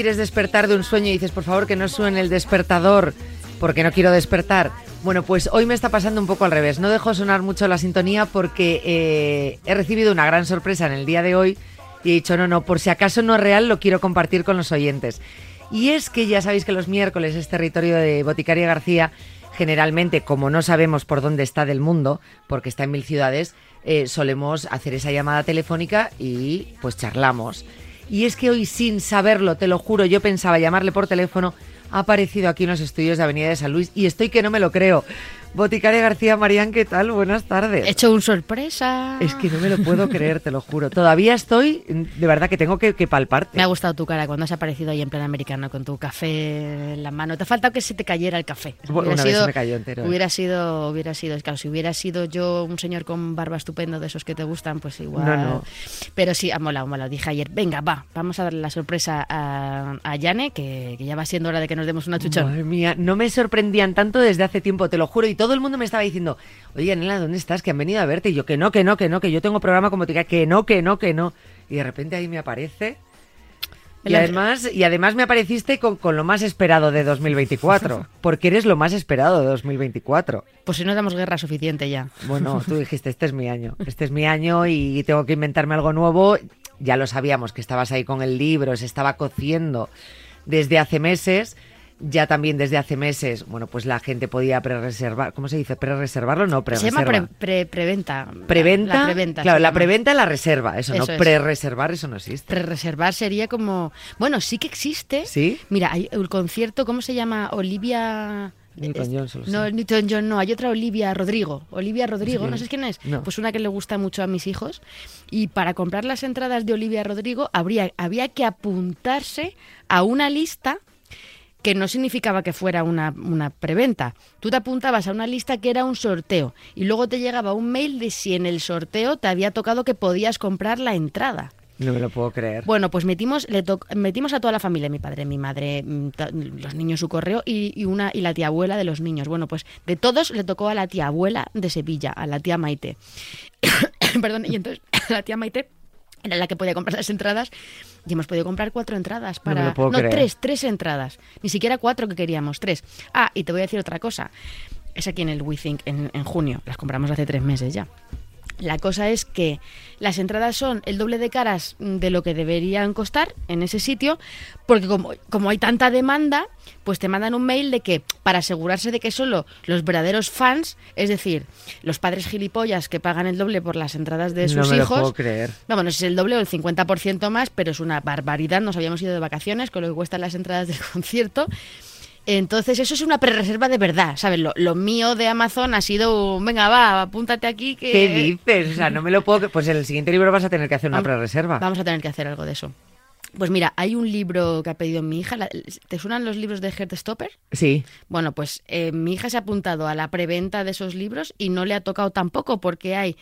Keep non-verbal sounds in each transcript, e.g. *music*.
quieres despertar de un sueño y dices, por favor, que no suene el despertador porque no quiero despertar? Bueno, pues hoy me está pasando un poco al revés. No dejo sonar mucho la sintonía porque eh, he recibido una gran sorpresa en el día de hoy y he dicho, no, no, por si acaso no es real, lo quiero compartir con los oyentes. Y es que ya sabéis que los miércoles es territorio de Boticaria García. Generalmente, como no sabemos por dónde está del mundo, porque está en mil ciudades, eh, solemos hacer esa llamada telefónica y pues charlamos. Y es que hoy, sin saberlo, te lo juro, yo pensaba llamarle por teléfono, ha aparecido aquí en los estudios de Avenida de San Luis y estoy que no me lo creo. Boticaria García Marían, ¿qué tal? Buenas tardes. He hecho un sorpresa. Es que no me lo puedo creer, te lo juro. Todavía estoy, de verdad que tengo que, que palparte. Me ha gustado tu cara cuando has aparecido ahí en plan americano con tu café en la mano. Te ha faltado que se te cayera el café. Una vez se me cayó entero. Hubiera sido, hubiera sido, claro, si hubiera sido yo un señor con barba estupendo de esos que te gustan, pues igual. No, no. Pero sí, ha molado, ha molado. Dije ayer, venga, va, vamos a darle la sorpresa a, a Yane, que, que ya va siendo hora de que nos demos una chuchón. Madre mía, no me sorprendían tanto desde hace tiempo, te lo juro. Y todo el mundo me estaba diciendo, oye, Anela, ¿dónde estás? Que han venido a verte. Y yo, que no, que no, que no, que yo tengo programa como te que no, que no, que no. Y de repente ahí me aparece. Y además, y además me apareciste con, con lo más esperado de 2024. *laughs* Porque eres lo más esperado de 2024. Pues si no damos guerra suficiente ya. Bueno, tú *laughs* dijiste, este es mi año. Este es mi año y tengo que inventarme algo nuevo. Ya lo sabíamos, que estabas ahí con el libro, se estaba cociendo desde hace meses. Ya también desde hace meses, bueno, pues la gente podía pre-reservar. ¿Cómo se dice? ¿Pre-reservarlo? No, Se llama pre- pre- preventa. Preventa. La preventa. Claro, la preventa, la reserva. Eso, no. Es. Pre-reservar, eso no existe. Pre-reservar sería como. Bueno, sí que existe. ¿Sí? Mira, hay el concierto, ¿cómo se llama? Olivia. Newton-John, solo sé. No, Newton John no, hay otra Olivia Rodrigo. Olivia Rodrigo, Sí. no sé quién es. No. Pues una que le gusta mucho a mis hijos. Y para comprar las entradas de Olivia Rodrigo habría, había que apuntarse a una lista que no significaba que fuera una, una preventa. Tú te apuntabas a una lista que era un sorteo y luego te llegaba un mail de si en el sorteo te había tocado que podías comprar la entrada. No me lo puedo creer. Bueno, pues metimos, le to- metimos a toda la familia, mi padre, mi madre, mm, los niños su correo y, y una y la tía abuela de los niños. Bueno, pues de todos le tocó a la tía abuela de Sevilla, a la tía Maite. *coughs* Perdón, y entonces *coughs* la tía Maite era la que podía comprar las entradas y hemos podido comprar cuatro entradas No para puedo creer. tres, tres entradas, ni siquiera cuatro que queríamos, tres. Ah, y te voy a decir otra cosa. Es aquí en el WeThink en, en junio, las compramos hace tres meses ya. La cosa es que las entradas son el doble de caras de lo que deberían costar en ese sitio, porque como, como hay tanta demanda, pues te mandan un mail de que para asegurarse de que solo los verdaderos fans, es decir, los padres gilipollas que pagan el doble por las entradas de no sus me lo hijos, puedo creer. no, bueno, es el doble o el 50% más, pero es una barbaridad. Nos habíamos ido de vacaciones con lo que cuestan las entradas del *laughs* concierto. Entonces, eso es una prerreserva de verdad, ¿sabes? Lo, lo mío de Amazon ha sido, venga, va, apúntate aquí que... ¿Qué dices? O sea, no me lo puedo. Pues en el siguiente libro vas a tener que hacer una pre-reserva. Vamos a tener que hacer algo de eso. Pues mira, hay un libro que ha pedido mi hija. ¿Te suenan los libros de Heartstopper? Sí. Bueno, pues eh, mi hija se ha apuntado a la preventa de esos libros y no le ha tocado tampoco porque hay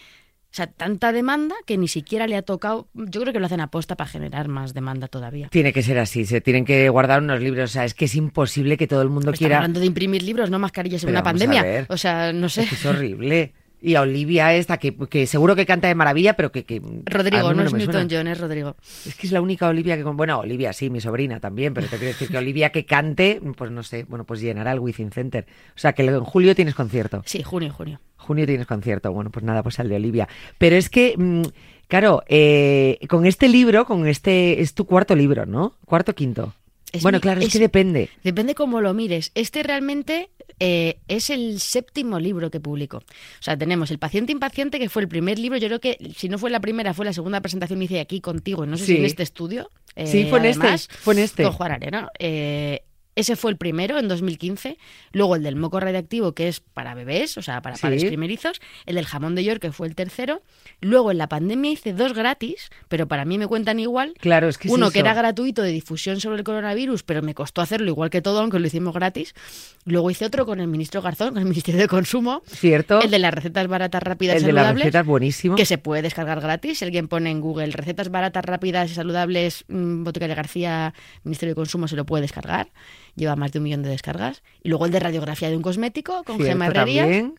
o sea, tanta demanda que ni siquiera le ha tocado. Yo creo que lo hacen aposta para generar más demanda todavía. Tiene que ser así, se tienen que guardar unos libros. O sea, es que es imposible que todo el mundo Estamos quiera. hablando de imprimir libros, no mascarillas en Pero una pandemia. O sea, no sé. Es que es horrible. Y a Olivia esta, que, que seguro que canta de maravilla, pero que... que Rodrigo, no es me suena. Newton John, es Rodrigo. Es que es la única Olivia que... Bueno, Olivia sí, mi sobrina también, pero te quiero decir que Olivia que cante, pues no sé, bueno, pues llenará el Within Center. O sea, que en julio tienes concierto. Sí, junio, junio. Junio tienes concierto. Bueno, pues nada, pues al de Olivia. Pero es que, mm, claro, eh, con este libro, con este... Es tu cuarto libro, ¿no? Cuarto, quinto. Es bueno, mi- claro, es, es- que depende. Depende cómo lo mires. Este realmente eh, es el séptimo libro que publico. O sea, tenemos El paciente impaciente, que fue el primer libro. Yo creo que, si no fue la primera, fue la segunda presentación que hice aquí contigo. No sé Sí. si en este estudio. eh, Sí, fue en este, además, fue en este. Con Juan Arena. Eh, ese fue el primero en 2015. Luego el del moco radiactivo, que es para bebés, o sea, para Sí. padres primerizos. El del jamón de York, que fue el tercero. Luego en la pandemia hice dos gratis, pero para mí me cuentan igual. Claro, es que es Uno que era gratuito de difusión sobre el coronavirus, pero me costó hacerlo igual que todo, aunque lo hicimos gratis. Luego hice otro con el ministro Garzón, con el *laughs* Ministerio de Consumo, ¿Cierto? el de las recetas baratas, rápidas El y de las saludables. recetas buenísimo. Que se puede descargar gratis. Si alguien pone en Google recetas baratas, rápidas y saludables, mm, Boticaria García, Ministerio de Consumo, se lo puede descargar. Lleva más de un millón de descargas. Y luego el de radiografía de un cosmético con Cierto, Gemma Herrerías. también.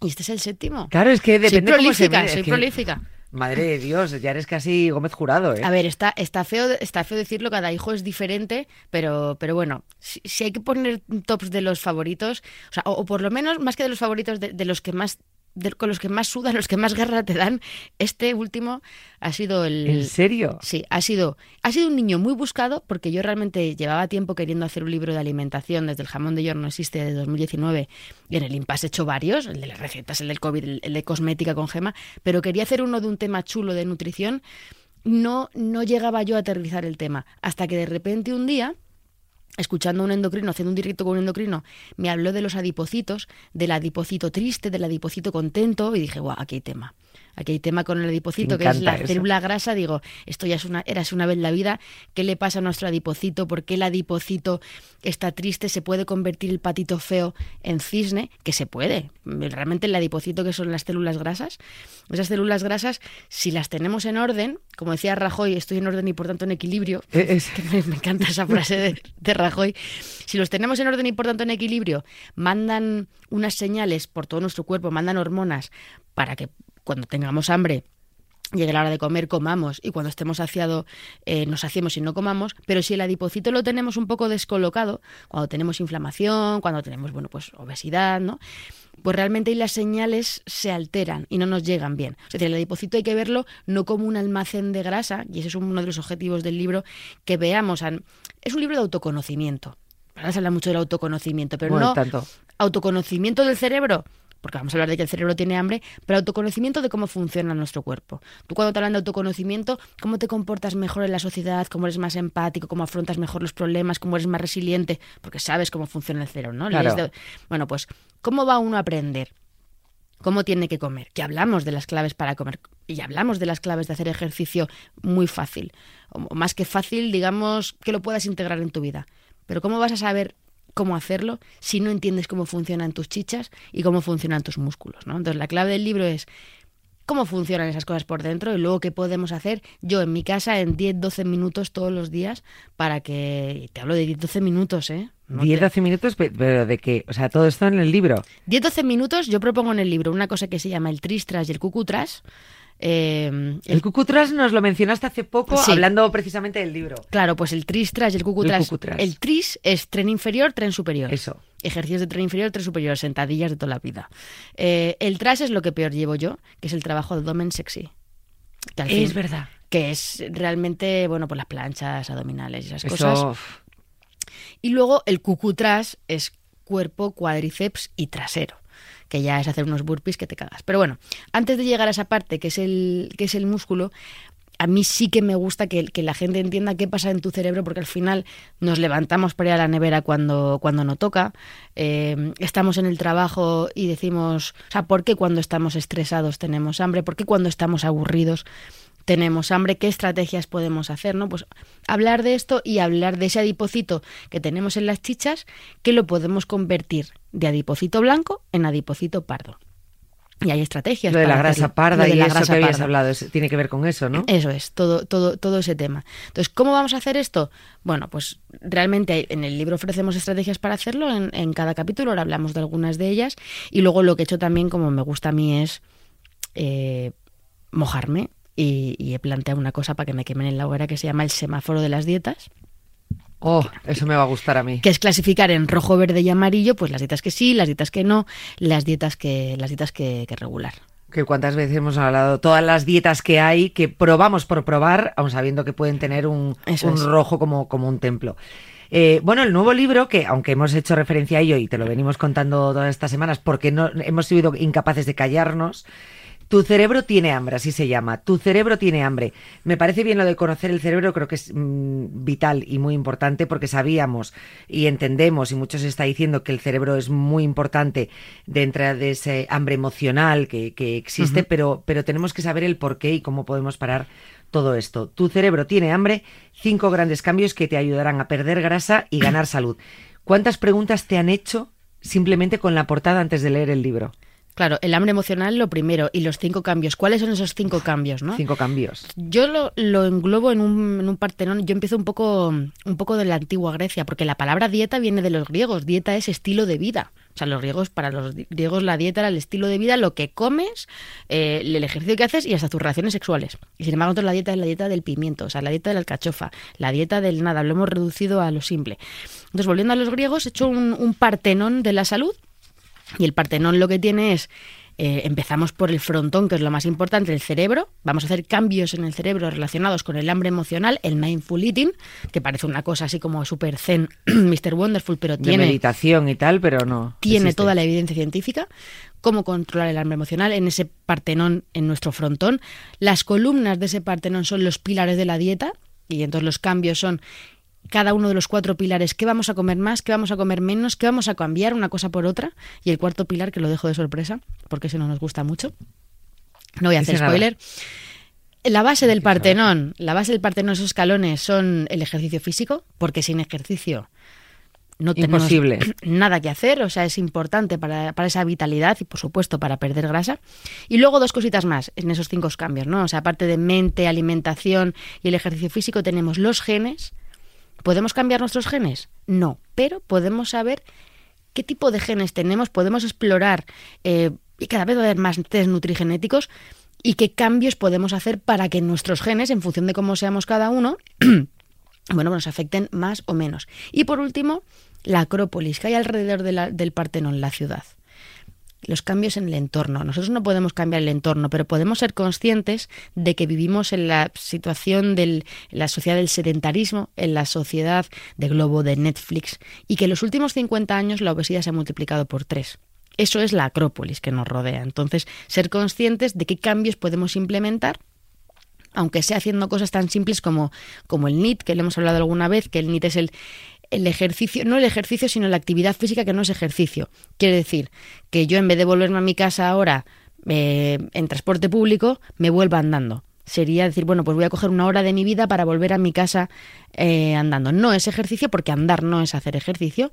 Y este es el séptimo. Claro, es que soy depende cómo se prolífica, mire, es soy que- prolífica. Madre de Dios, ya eres casi Gómez Jurado, ¿eh? A ver, está, está, feo, está feo decirlo, cada hijo es diferente, pero, pero bueno, si, si hay que poner tops de los favoritos, o, sea, o, o por lo menos más que de los favoritos, de, de los que más de- con los que más sudan, los que más guerra te dan, este último ha sido el... ¿En serio? Sí, ha sido, ha sido un niño muy buscado porque yo realmente llevaba tiempo queriendo hacer un libro de alimentación desde el jamón de york no existe de 2019 y en el impasse he hecho varios, el de las recetas, el del COVID, el, el de cosmética con gema, pero quería hacer uno de un tema chulo de nutrición. No, no llegaba yo a aterrizar el tema hasta que de repente un día escuchando un endocrino, haciendo un directo con un endocrino, me habló de los adipocitos, del adipocito triste, del adipocito contento, y dije, guau, aquí hay tema. Aquí hay tema con el adipocito, que es la eso. célula grasa. Digo, esto ya es una, eras una vez en la vida. ¿Qué le pasa a nuestro adipocito? ¿Por qué el adipocito está triste? ¿Se puede convertir el patito feo en cisne? Que se puede. Realmente el adipocito, que son las células grasas, esas células grasas, si las tenemos en orden, como decía Rajoy, estoy en orden y por tanto en equilibrio, Eh, es- *laughs* que me, me encanta esa frase de, de Rajoy. Si los tenemos en orden y por tanto en equilibrio, mandan unas señales por todo nuestro cuerpo, mandan hormonas para que cuando tengamos hambre llegue la hora de comer, comamos y cuando estemos saciados eh, nos saciemos y no comamos, pero si el adipocito lo tenemos un poco descolocado, cuando tenemos inflamación, cuando tenemos, bueno, pues obesidad, ¿no? Pues realmente ahí las señales se alteran y no nos llegan bien. Es decir, el adipocito hay que verlo no como un almacén de grasa, y ese es uno de los objetivos del libro, que veamos, es un libro de autoconocimiento. Ahora se habla mucho del autoconocimiento, pero Bueno, no tanto. autoconocimiento del cerebro, porque vamos a hablar de que el cerebro tiene hambre, pero autoconocimiento de cómo funciona nuestro cuerpo. Tú cuando te hablan de autoconocimiento, cómo te comportas mejor en la sociedad, cómo eres más empático, cómo afrontas mejor los problemas, cómo eres más resiliente, porque sabes cómo funciona el cerebro, ¿no? Claro. De- Bueno, pues, ¿cómo va uno a aprender? ¿Cómo tiene que comer? Que hablamos de las claves para comer y hablamos de las claves de hacer ejercicio muy fácil. O más que fácil, digamos, que lo puedas integrar en tu vida. Pero ¿cómo vas a saber cómo hacerlo si no entiendes cómo funcionan tus chichas y cómo funcionan tus músculos? ¿no? Entonces la clave del libro es cómo funcionan esas cosas por dentro y luego qué podemos hacer yo en mi casa en 10-12 minutos todos los días para que... Te hablo de 10-12 minutos, ¿eh? No 10, te- 12 minutos, pe- pero de qué? O sea, todo esto en el libro. 10-12 minutos, yo propongo en el libro una cosa que se llama el tristras y el cucutras. Eh, El cucutras nos lo mencionaste hace poco, Sí. hablando precisamente del libro. Claro, pues el tristras y el cucutras. El cucutras. El tris es tren inferior, tren superior. Eso. Ejercicios de tren inferior, tren superior, sentadillas de toda la vida. Eh, el tras es lo que peor llevo yo, que es el trabajo de abdomen sexy. Que al Es fin- verdad. Que es realmente, bueno, pues las planchas abdominales y esas Eso. cosas. Y luego el cucutras es cuerpo, cuádriceps y trasero, que ya es hacer unos burpees que te cagas. Pero bueno, antes de llegar a esa parte que es el, que es el músculo, a mí sí que me gusta que, la gente entienda qué pasa en tu cerebro, porque al final nos levantamos para ir a la nevera cuando, cuando no toca, eh, estamos en el trabajo y decimos, o sea, ¿por qué cuando estamos estresados tenemos hambre? ¿Por qué cuando estamos aburridos tenemos hambre? ¿Qué estrategias podemos hacer? ¿no? Pues hablar de esto y hablar de ese adipocito que tenemos en las chichas, que lo podemos convertir de adipocito blanco en adipocito pardo. Y hay estrategias. Lo de la grasa hacerlo. parda de y la eso grasa que habías parda. hablado, es- tiene que ver con eso, ¿no? Eso es, todo, todo, todo ese tema. Entonces, ¿cómo vamos a hacer esto? Bueno, pues realmente hay- en el libro ofrecemos estrategias para hacerlo en, en cada capítulo, ahora hablamos de algunas de ellas, y luego lo que he hecho también, como me gusta a mí, es eh, mojarme y, y he planteado una cosa para que me quemen en la hoguera que se llama el semáforo de las dietas, Oh, eso me va a gustar a mí. que es clasificar en rojo, verde y amarillo, pues las dietas que sí, las dietas que no, las dietas que, las dietas que, que regular. Que cuántas veces hemos hablado, todas las dietas que hay, que probamos por probar, aun sabiendo que pueden tener un, un rojo como, como un templo. Eh, bueno, el nuevo libro, que aunque hemos hecho referencia a ello y te lo venimos contando todas estas semanas, porque no hemos sido incapaces de callarnos, tu cerebro tiene hambre, así se llama. Tu cerebro tiene hambre. Me parece bien lo de conocer el cerebro, creo que es mm, vital y muy importante porque sabíamos y entendemos, y muchos se está diciendo que el cerebro es muy importante dentro de ese hambre emocional que, que existe, pero, pero tenemos que saber el por qué y cómo podemos parar todo esto. Tu cerebro tiene hambre, cinco grandes cambios que te ayudarán a perder grasa y ganar salud. ¿Cuántas preguntas te han hecho simplemente con la portada antes de leer el libro? Claro, el hambre emocional lo primero y los cinco cambios. ¿Cuáles son esos cinco cambios, no? Cinco cambios. Yo lo, lo englobo en un, en un partenón. Yo empiezo un poco, un poco de la antigua Grecia, porque la palabra dieta viene de los griegos. Dieta es estilo de vida. O sea, los griegos, para los griegos la dieta era el estilo de vida, lo que comes, eh, el ejercicio que haces y hasta tus relaciones sexuales. Y sin embargo, nosotros la dieta es la dieta del pimiento, o sea, la dieta de la alcachofa, la dieta del nada, lo hemos reducido a lo simple. Entonces, volviendo a los griegos, he hecho un, un partenón de la salud y el Partenón lo que tiene es, eh, empezamos por el frontón, que es lo más importante, el cerebro. Vamos a hacer cambios en el cerebro relacionados con el hambre emocional, el mindful eating, que parece una cosa así como super zen, *clears throat* Mr. Wonderful, pero De tiene, meditación y tal, pero no. tiene existe. toda la evidencia científica. Cómo controlar el hambre emocional en ese partenón, en nuestro frontón. Las columnas de ese partenón son los pilares de la dieta, y entonces los cambios son cada uno de los cuatro pilares, qué vamos a comer más, qué vamos a comer menos, qué vamos a cambiar una cosa por otra. Y el cuarto pilar, que lo dejo de sorpresa, porque ese no nos gusta mucho. No voy a hacer spoiler. La base del Partenón, la base del Partenón, esos escalones son el ejercicio físico, porque sin ejercicio no tenemos Imposible. *clears throat* nada que hacer, o sea, es importante para, para esa vitalidad y por supuesto para perder grasa. Y luego dos cositas más en esos cinco cambios, ¿no? O sea, aparte de mente, alimentación y el ejercicio físico, tenemos los genes. ¿Podemos cambiar nuestros genes? No, pero podemos saber qué tipo de genes tenemos, podemos explorar eh, y cada vez va a haber más test nutrigenéticos y qué cambios podemos hacer para que nuestros genes, en función de cómo seamos cada uno, *clears throat* bueno, nos afecten más o menos. Y por último, la Acrópolis, que hay alrededor del Partenón, la ciudad. Los cambios en el entorno. Nosotros no podemos cambiar el entorno, pero podemos ser conscientes de que vivimos en la situación de la sociedad del sedentarismo, en la sociedad de globo de Netflix, y que en los últimos 50 años la obesidad se ha multiplicado por tres. Eso es la Acrópolis que nos rodea. Entonces, ser conscientes de qué cambios podemos implementar aunque sea haciendo cosas tan simples como, como el NIT, que le hemos hablado alguna vez, que el NIT es el, el ejercicio, no el ejercicio, sino la actividad física que no es ejercicio. Quiere decir que yo en vez de volverme a mi casa ahora eh, en transporte público, me vuelva andando. Sería decir, bueno, pues voy a coger una hora de mi vida para volver a mi casa eh, andando. No es ejercicio, porque andar no es hacer ejercicio,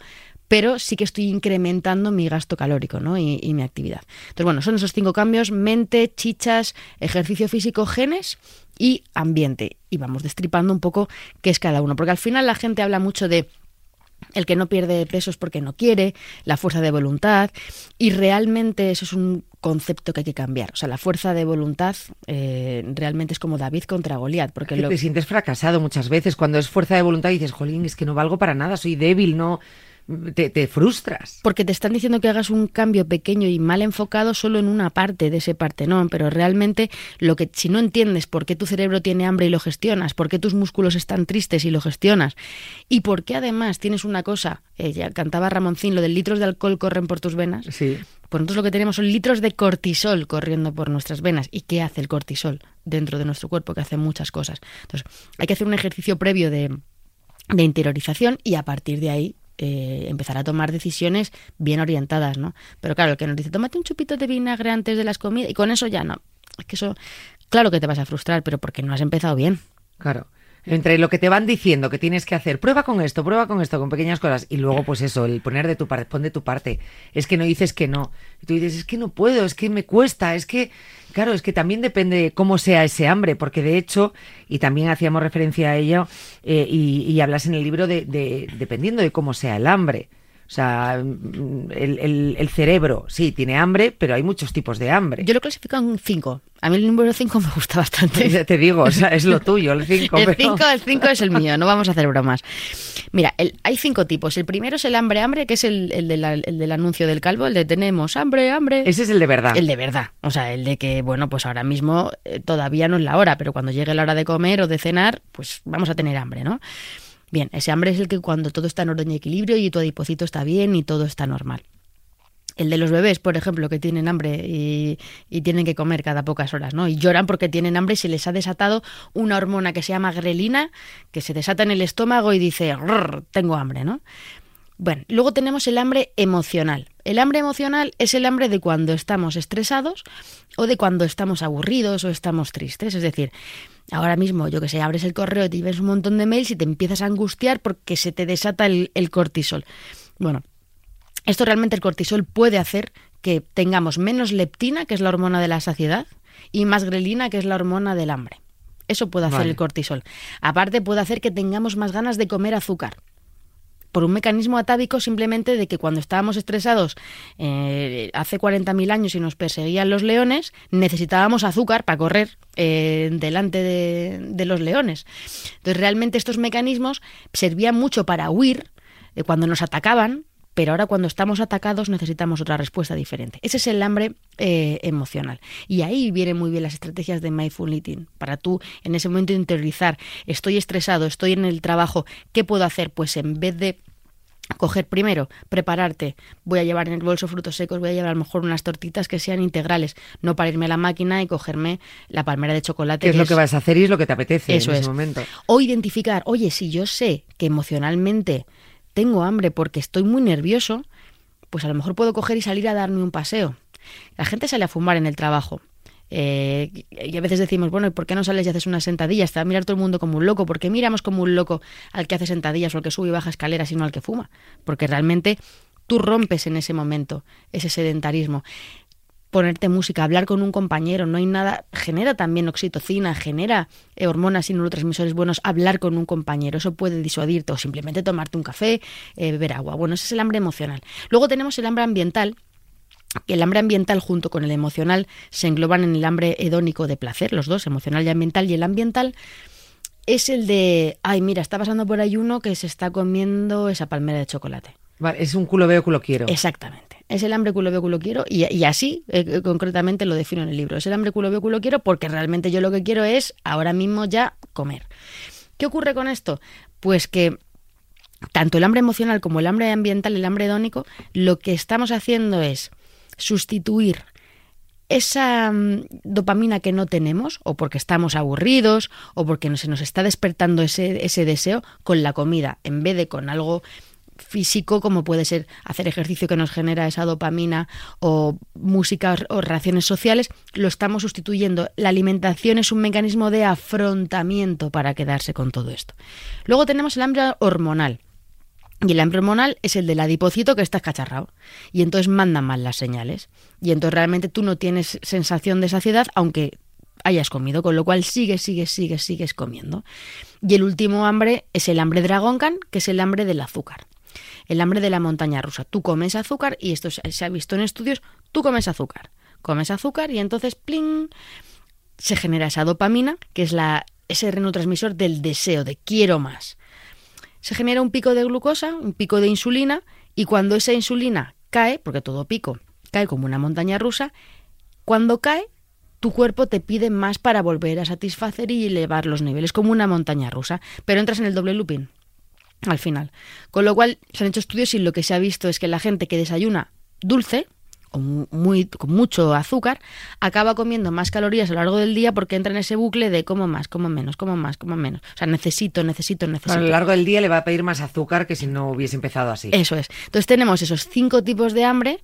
pero sí que estoy incrementando mi gasto calórico ¿no? y, y mi actividad. Entonces, bueno, son esos cinco cambios, mente, chichas, ejercicio físico, genes y ambiente. Y vamos destripando un poco qué es cada uno, porque al final la gente habla mucho de el que no pierde peso es porque no quiere, la fuerza de voluntad, y realmente eso es un concepto que hay que cambiar. O sea, la fuerza de voluntad eh, realmente es como David contra Goliat, porque Que lo, te sientes fracasado muchas veces. Cuando es fuerza de voluntad dices, jolín, es que no valgo para nada, soy débil, no. Te, te frustras. porque te están diciendo que hagas un cambio pequeño y mal enfocado solo en una parte de ese partenón, pero realmente lo que si no entiendes por qué tu cerebro tiene hambre y lo gestionas, por qué tus músculos están tristes y lo gestionas, y por qué además tienes una cosa, eh, ya cantaba Ramoncín, lo de litros de alcohol corren por tus venas, Sí. pues nosotros lo que tenemos son litros de cortisol corriendo por nuestras venas. ¿Y qué hace el cortisol dentro de nuestro cuerpo? Que hace muchas cosas. Entonces, hay que hacer un ejercicio previo de, de interiorización y a partir de ahí eh, empezar a tomar decisiones bien orientadas, ¿no? Pero claro, el que nos dice, tómate un chupito de vinagre antes de las comidas y con eso ya no. Es que eso, claro que te vas a frustrar, pero porque no has empezado bien. Claro. Entre lo que te van diciendo que tienes que hacer, prueba con esto, prueba con esto, con pequeñas cosas, y luego, pues eso, el poner de tu parte, pon de tu parte. Es que no dices que no. Y tú dices, es que no puedo, es que me cuesta, es que, claro, es que también depende de cómo sea ese hambre, porque de hecho, y también hacíamos referencia a ello, eh, y, y hablas en el libro de, de- dependiendo de cómo sea el hambre. O sea, el, el- el cerebro, sí, tiene hambre, pero hay muchos tipos de hambre. Yo lo clasifico en 5. A mí el número 5 *laughs* me gusta bastante. Ya te digo, o sea, es lo tuyo, el 5. El 5 el cinco es el mío, no vamos a hacer bromas. Mira, el- hay cinco tipos. El primero es el hambre, hambre, que es el, el de la- el del anuncio del calvo, el de tenemos hambre, hambre. Ese es el de verdad. El de verdad. O sea, el de que, bueno, pues ahora mismo eh, todavía no es la hora, pero cuando llegue la hora de comer o de cenar, pues vamos a tener hambre, ¿no? Bien, ese hambre es el que cuando todo está en orden y equilibrio y tu adipocito está bien y todo está normal. El de los bebés, por ejemplo, que tienen hambre y, y tienen que comer cada pocas horas, ¿no? Y lloran porque tienen hambre y se les ha desatado una hormona que se llama grelina, que se desata en el estómago y dice, "Rrr, tengo hambre, ¿no? Bueno, luego tenemos el hambre emocional. El hambre emocional es el hambre de cuando estamos estresados o de cuando estamos aburridos o estamos tristes. Es decir, ahora mismo, yo que sé, abres el correo, te ves un montón de mails y te empiezas a angustiar porque se te desata el, el cortisol. Bueno, Esto realmente el cortisol puede hacer que tengamos menos leptina, que es la hormona de la saciedad, y más grelina, que es la hormona del hambre. Eso puede hacer Vale. el cortisol. Aparte puede hacer que tengamos más ganas de comer azúcar. Por un mecanismo atávico simplemente de que cuando estábamos estresados eh, hace 40.000 años y nos perseguían los leones, necesitábamos azúcar para correr eh, delante de, de los leones. Entonces realmente estos mecanismos servían mucho para huir eh, cuando nos atacaban, pero ahora cuando estamos atacados necesitamos otra respuesta diferente. Ese es el hambre eh, emocional. Y ahí vienen muy bien las estrategias de mindful eating, para tú en ese momento interiorizar, estoy estresado, estoy en el trabajo, ¿qué puedo hacer? Pues en vez de coger primero, prepararte, voy a llevar en el bolso frutos secos, voy a llevar a lo mejor unas tortitas que sean integrales, no para irme a la máquina y cogerme la palmera de chocolate. ¿Qué es lo que vas a hacer y es lo que te apetece Eso en ese es. momento? O identificar, oye, si yo sé que emocionalmente tengo hambre porque estoy muy nervioso, pues a lo mejor puedo coger y salir a darme un paseo. La gente sale a fumar en el trabajo. Eh, y a veces decimos, bueno, ¿y por qué no sales y haces unas sentadillas? Te va a mirar todo el mundo como un loco. ¿Por qué miramos como un loco al que hace sentadillas o al que sube y baja escaleras y no al que fuma? Porque realmente tú rompes en ese momento ese sedentarismo ponerte música, hablar con un compañero, no hay nada, genera también oxitocina, genera eh, hormonas y neurotransmisores buenos, hablar con un compañero, eso puede disuadirte o simplemente tomarte un café, eh, beber agua. Bueno, ese es el hambre emocional. Luego tenemos el hambre ambiental, que el hambre ambiental junto con el emocional se engloban en el hambre hedónico de placer, los dos, emocional y ambiental, y el ambiental es el de, ay, mira, está pasando por ahí uno que se está comiendo esa palmera de chocolate. Vale, es un culo veo, culo quiero. Exactamente. Es el hambre culo veo culo quiero y, así eh, eh, concretamente lo defino en el libro. Es el hambre culo veo culo quiero porque realmente yo lo que quiero es ahora mismo ya comer. ¿Qué ocurre con esto? Pues que tanto el hambre emocional como el hambre ambiental, el hambre hedónico, lo que estamos haciendo es sustituir esa mm, dopamina que no tenemos, o porque estamos aburridos, o porque se nos está despertando ese, ese deseo, con la comida, en vez de con algo físico como puede ser hacer ejercicio que nos genera esa dopamina o música o relaciones sociales, lo estamos sustituyendo. La alimentación es un mecanismo de afrontamiento para quedarse con todo esto. Luego tenemos el hambre hormonal. Y el hambre hormonal es el del adipocito que está escacharrado. Y entonces mandan mal las señales. Y entonces realmente tú no tienes sensación de saciedad, aunque hayas comido, con lo cual sigues, sigues, sigues, sigues comiendo. Y el último hambre es el hambre dragoncan, que es el hambre del azúcar. El hambre de la montaña rusa. Tú comes azúcar, y esto se ha visto en estudios, tú comes azúcar. Comes azúcar y entonces, ¡pling! se genera esa dopamina, que es la, ese neurotransmisor del deseo, de quiero más se genera un pico de glucosa, un pico de insulina, y cuando esa insulina cae, porque todo pico cae como una montaña rusa, cuando cae, tu cuerpo te pide más para volver a satisfacer y elevar los niveles, como una montaña rusa, pero entras en el doble looping al final. Con lo cual, se han hecho estudios y lo que se ha visto es que la gente que desayuna dulce, o mu- muy, con mucho azúcar, acaba comiendo más calorías a lo largo del día porque entra en ese bucle de como más, como menos, como más, como menos. O sea, necesito, necesito, necesito. A lo largo del día le va a pedir más azúcar que si no hubiese empezado así. Eso es. Entonces tenemos esos cinco tipos de hambre.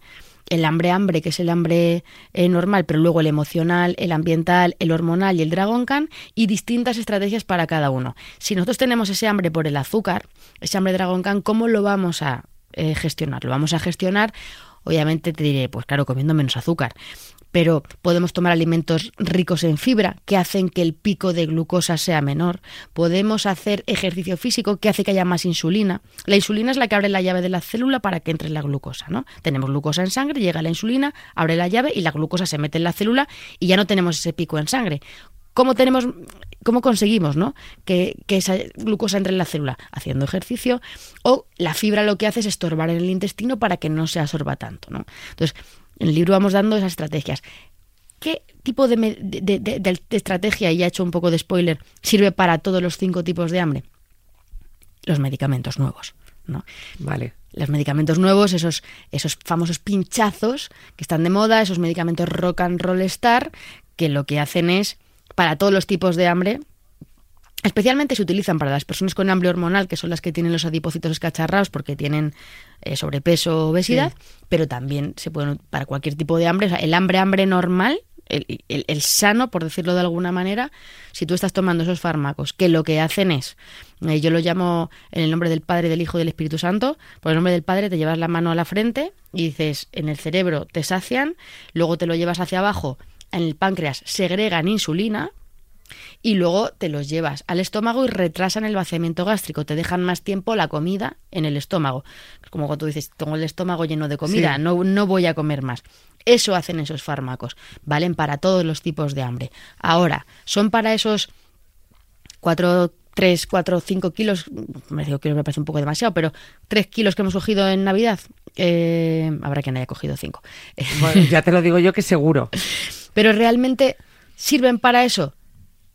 El hambre hambre, que es el hambre eh, normal, pero luego el emocional, el ambiental, el hormonal y el dragon can, y distintas estrategias para cada uno. Si nosotros tenemos ese hambre por el azúcar, ese hambre dragon can, ¿cómo lo vamos a eh, gestionar? Lo vamos a gestionar, obviamente te diré, pues claro, comiendo menos azúcar. Pero podemos tomar alimentos ricos en fibra que hacen que el pico de glucosa sea menor. Podemos hacer ejercicio físico que hace que haya más insulina. La insulina es la que abre la llave de la célula para que entre la glucosa, ¿no? Tenemos glucosa en sangre, llega la insulina, abre la llave y la glucosa se mete en la célula y ya no tenemos ese pico en sangre. ¿Cómo tenemos, cómo conseguimos, ¿no? Que, esa glucosa entre en la célula haciendo ejercicio o la fibra lo que hace es estorbar en el intestino para que no se absorba tanto, ¿no? Entonces, en el libro vamos dando esas estrategias. ¿Qué tipo de, me- de- de- de- de estrategia, y ya he hecho un poco de spoiler, sirve para todos los cinco tipos de hambre? Los medicamentos nuevos, ¿no? Vale. los medicamentos nuevos, esos, esos famosos pinchazos que están de moda, esos medicamentos rock and roll star, que lo que hacen es, para todos los tipos de hambre, especialmente se utilizan para las personas con hambre hormonal, que son las que tienen los adipocitos escacharrados porque tienen eh, sobrepeso o obesidad, pero también se pueden para cualquier tipo de hambre. O sea, el hambre, hambre normal, el, el- el sano, por decirlo de alguna manera, si tú estás tomando esos fármacos, que lo que hacen es, eh, yo lo llamo en el nombre del Padre, del Hijo y del Espíritu Santo, por el nombre del Padre te llevas la mano a la frente y dices, en el cerebro te sacian, luego te lo llevas hacia abajo, en el páncreas segregan insulina, y luego te los llevas al estómago y retrasan el vaciamiento gástrico, te dejan más tiempo la comida en el estómago. Como cuando tú dices, tengo el estómago lleno de comida, Sí. no, no voy a comer más. Eso hacen esos fármacos, valen para todos los tipos de hambre. Ahora, son para esos 4, 3, 4, 5 kilos, me digo que me parece un poco demasiado, pero 3 kilos que hemos cogido en Navidad, eh, habrá quien haya cogido 5. Bueno, ya te lo digo yo que seguro. *laughs* Pero realmente sirven para eso.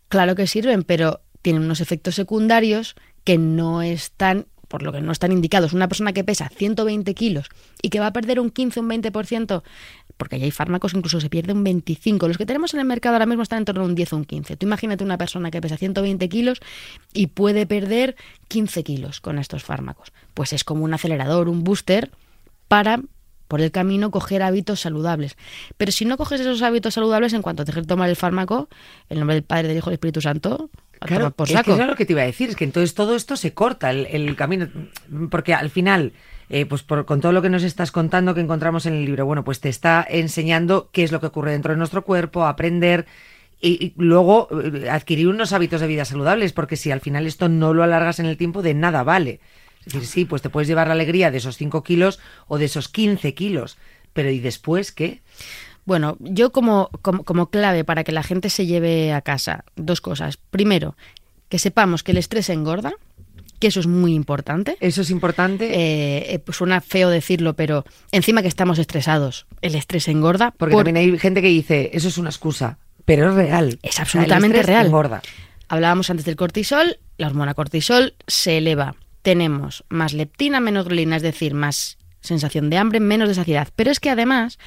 Claro que sirven, pero tienen unos efectos secundarios que no están, por lo que no están indicados. Una persona que pesa 120 kilos y que va a perder un 15, un 20%, porque ya hay fármacos incluso se pierde un 25. Los que tenemos en el mercado ahora mismo están en torno a un 10 o un 15. Tú imagínate una persona que pesa 120 kilos y puede perder 15 kilos con estos fármacos. Pues es como un acelerador, un booster para por el camino coger hábitos saludables. Pero si no coges esos hábitos saludables, en cuanto dejes de tomar el fármaco, en nombre del Padre, del Hijo y del Espíritu Santo, Claro, por es que saco. eso es lo que te iba a decir, es que entonces todo esto se corta el, el camino, porque al final, eh, pues por- con todo lo que nos estás contando que encontramos en el libro, bueno, pues te está enseñando qué es lo que ocurre dentro de nuestro cuerpo, aprender y, y luego eh, adquirir unos hábitos de vida saludables, porque si al final esto no lo alargas en el tiempo, de nada vale. Es decir, sí, pues te puedes llevar la alegría de esos 5 kilos o de esos 15 kilos, pero ¿y después qué? Bueno, yo como, como, como clave para que la gente se lleve a casa, dos cosas. Primero, que sepamos que el estrés engorda, que eso es muy importante. Eso es importante. Eh, eh, pues suena feo decirlo, pero encima que estamos estresados, el estrés engorda. Porque por- también hay gente que dice, eso es una excusa, pero es real. Es O sea, el absolutamente estrés real. engorda. Hablábamos antes del cortisol, la hormona cortisol se eleva. Tenemos más leptina, menos grelina, es decir, más sensación de hambre, menos de saciedad. Pero es que además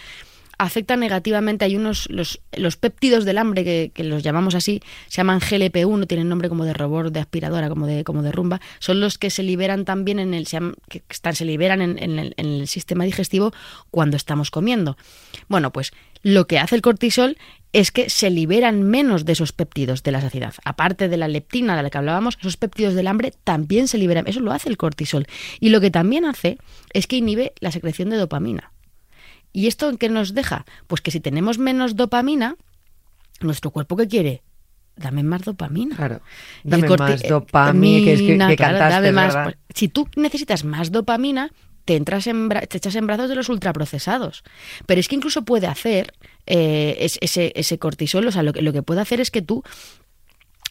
afecta negativamente, hay unos, los, los péptidos del hambre, que, que los llamamos así, se llaman GLP-1, tienen nombre como de robot, de aspiradora, como de, como de rumba, son los que se liberan también en el, se, que están, se liberan en, en el, en el sistema digestivo cuando estamos comiendo. Bueno, pues lo que hace el cortisol es que se liberan menos de esos péptidos de la saciedad. Aparte de la leptina de la que hablábamos, esos péptidos del hambre también se liberan. Eso lo hace el cortisol. Y lo que también hace es que inhibe la secreción de dopamina. ¿Y esto en qué nos deja? Pues que si tenemos menos dopamina, nuestro cuerpo ¿qué quiere? Dame más dopamina. Claro. Dame más dopamina, que es que, claro, cantaste, dame más. ¿verdad? Pues, si tú necesitas más dopamina, te, entras en te echas en brazos de los ultraprocesados. Pero es que incluso puede hacer eh, es- ese, ese cortisol, o sea, lo que, lo que puede hacer es que tú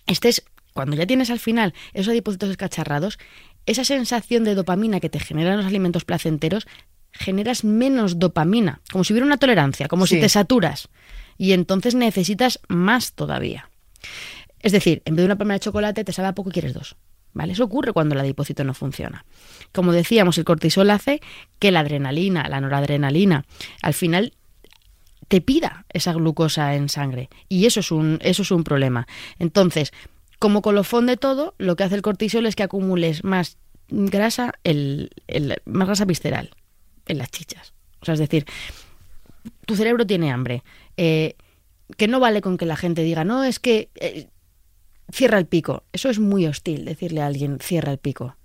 estés, cuando ya tienes al final esos adipocitos escacharrados, esa sensación de dopamina que te generan los alimentos placenteros, generas menos dopamina, como si hubiera una tolerancia, como Sí. si te saturas. Y entonces necesitas más todavía. Es decir, en vez de una palma de chocolate te sabe a poco y quieres dos. ¿Vale? Eso ocurre cuando el adipocito no funciona. Como decíamos, el cortisol hace que la adrenalina, la noradrenalina, al final te pida esa glucosa en sangre. Y eso es un, eso es un problema. Entonces, como colofón de todo, lo que hace el cortisol es que acumules más grasa, el, el- más grasa visceral en las chichas. O sea, es decir, tu cerebro tiene hambre. Eh, que no vale con que la gente diga, no, es que eh, cierra el pico. Eso es muy hostil, decirle a alguien, cierra el pico.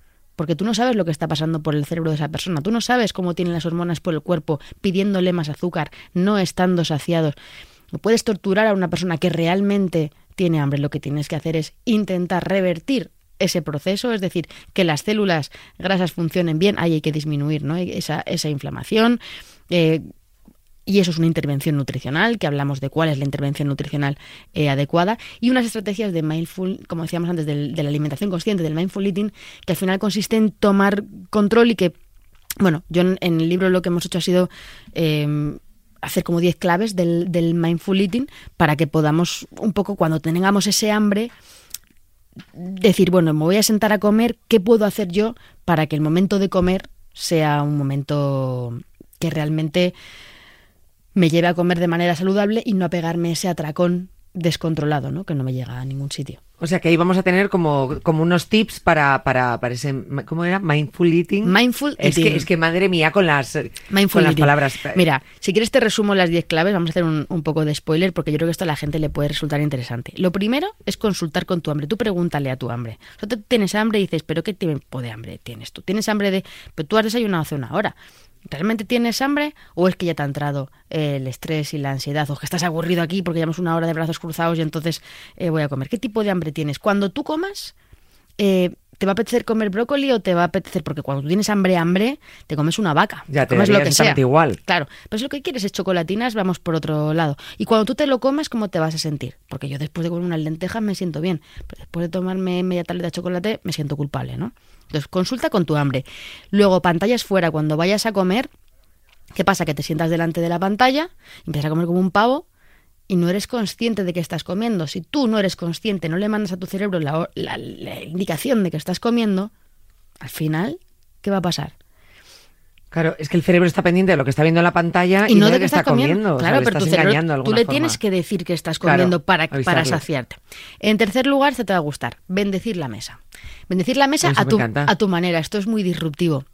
Porque tú no sabes lo que está pasando por el cerebro de esa persona. Tú no sabes cómo tienen las hormonas por el cuerpo pidiéndole más azúcar, no estando saciados. No puedes torturar a una persona que realmente tiene hambre. Lo que tienes que hacer es intentar revertir ese proceso, es decir, que las células grasas funcionen bien. Ahí hay que disminuir ¿no? esa, esa inflamación. eh, y eso es una intervención nutricional, que hablamos de cuál es la intervención nutricional eh, adecuada, y unas estrategias de mindful, como decíamos antes, del- de la alimentación consciente, del mindful eating, que al final consiste en tomar control y que, bueno, yo en, el libro lo que hemos hecho ha sido eh, hacer como 10 claves del, del mindful eating para que podamos un poco, cuando tengamos ese hambre, decir, bueno, me voy a sentar a comer, ¿qué puedo hacer yo para que el momento de comer sea un momento que realmente me lleve a comer de manera saludable y no a pegarme ese atracón descontrolado, ¿no? Que no me llega a ningún sitio. O sea que ahí vamos a tener como, como unos tips para, para, para ese, ¿cómo era? Mindful eating. Mindful es eating. Que, es que madre mía con las, Mindful con las eating. palabras. Mira, si quieres te resumo las 10 claves, vamos a hacer un, un poco de spoiler porque yo creo que esto a la gente le puede resultar interesante. Lo primero es consultar con tu hambre. Tú pregúntale a tu hambre. O sea, tú tienes hambre y dices, pero ¿qué tipo de hambre tienes tú? ¿Tienes hambre de... Pero tú has desayunado hace una hora. ¿Realmente tienes hambre o es que ya te ha entrado eh, el estrés y la ansiedad o que estás aburrido aquí porque llevamos una hora de brazos cruzados y entonces eh, voy a comer? ¿Qué tipo de hambre tienes? Cuando tú comas, eh, ¿te va a apetecer comer brócoli o te va a apetecer? Porque cuando tú tienes hambre, hambre, te comes una vaca. Ya, te comes lo que sea. igual. Claro, pero si lo que quieres es chocolatinas, vamos por otro lado. Y cuando tú te lo comes, ¿cómo te vas a sentir? Porque yo después de comer unas lentejas me siento bien, pero después de tomarme media tableta de chocolate me siento culpable, ¿no? Entonces, consulta con tu hambre. Luego, pantallas fuera, cuando vayas a comer, ¿qué pasa? Que te sientas delante de la pantalla, empiezas a comer como un pavo y no eres consciente de que estás comiendo. Si tú no eres consciente, no le mandas a tu cerebro la, la- la indicación de que estás comiendo, al final, ¿qué va a pasar? Claro, es que el cerebro está pendiente de lo que está viendo en la pantalla y, y no de de que que está comiendo. o sea, Claro, pero tu cerebro, engañando de tú le forma. tienes que decir que estás Claro, comiendo para, para saciarte. En tercer lugar, se te va a gustar, bendecir la mesa. Bendecir la mesa Eso a tu, a tu manera. Esto es muy disruptivo.